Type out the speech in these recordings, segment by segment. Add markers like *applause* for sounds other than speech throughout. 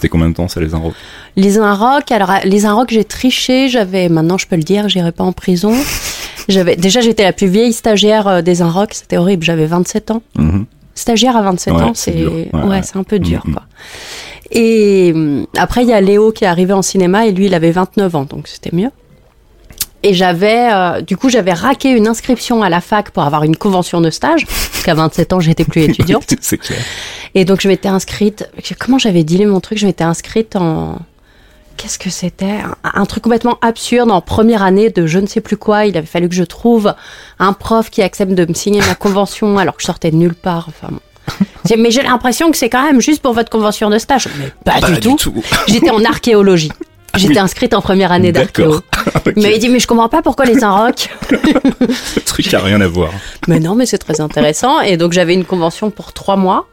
C'était combien de temps ça les Inrocks Les Inrocks, alors les Inrocks, j'ai triché. J'avais, maintenant je peux le dire, j'irai pas en prison. J'avais déjà j'étais la plus vieille stagiaire euh, des Inrocks. C'était horrible. J'avais 27 ans. Mhm. Stagiaire à 27 Ouais, ans, c'est ouais, un peu dur Mhm. quoi. Et hum, après il y a Léo qui est arrivé en cinéma et lui il avait 29 ans donc c'était mieux. Et j'avais euh, du coup j'avais raqué une inscription à la fac pour avoir une convention de stage parce qu'à 27 ans j'étais plus *laughs* étudiante. C'est clair. Et donc je m'étais inscrite. Comment j'avais dealé mon truc? Je m'étais inscrite en. Qu'est-ce que c'était? Un, un truc complètement absurde en première année de je ne sais plus quoi. Il avait fallu que je trouve un prof qui accepte de me signer ma convention alors que je sortais de nulle part. Enfin, Mais j'ai l'impression que c'est quand même juste pour votre convention de stage. Mais pas, Pas du, tout. J'étais en archéologie. J'étais inscrite en première année d'archéo. D'accord. *laughs* Ok. Il m'avait dit mais je comprends pas pourquoi les Inrocks. *laughs* Le truc a rien à voir. Mais non, mais c'est très intéressant. Et donc j'avais une convention pour trois mois.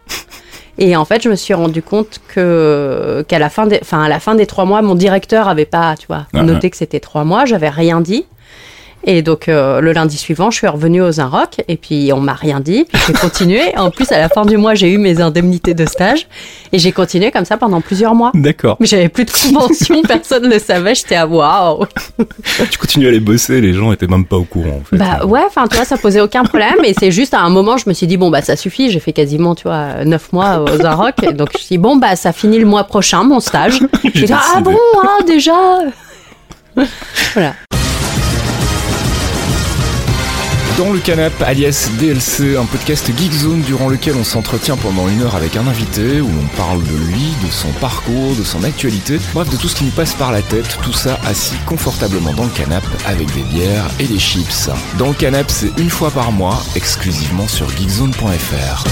Et en fait, je me suis rendu compte que qu'à la fin des, enfin à la fin des trois mois, mon directeur avait pas, tu vois, Ah, noté que c'était trois mois. J'avais rien dit. Et donc euh, le lundi suivant, je suis revenue aux Inrocks et puis on m'a rien dit. Puis j'ai continué. En plus, à la fin du mois, j'ai eu mes indemnités de stage et j'ai continué comme ça pendant plusieurs mois. D'accord. Mais j'avais plus de convention, *laughs* personne ne le savait. J'étais à waouh. *laughs* Tu continues à aller bosser, les gens étaient même pas au courant en fait. Bah ouais, enfin tu vois, ça posait aucun problème. Et c'est juste à un moment, je me suis dit bon bah ça suffit. J'ai fait quasiment tu vois neuf mois aux Inrocks. Donc je me suis dit bon bah ça finit le mois prochain mon stage. *laughs* J'ai dit ah bon ah déjà. voilà. Dans le canap, alias DLC, un podcast Geek Zone durant lequel on s'entretient pendant une heure avec un invité, où l'on parle de lui, de son parcours, de son actualité, bref de tout ce qui nous passe par la tête, tout ça assis confortablement dans le canap avec des bières et des chips. Dans le canap, c'est une fois par mois, exclusivement sur geekzone.fr.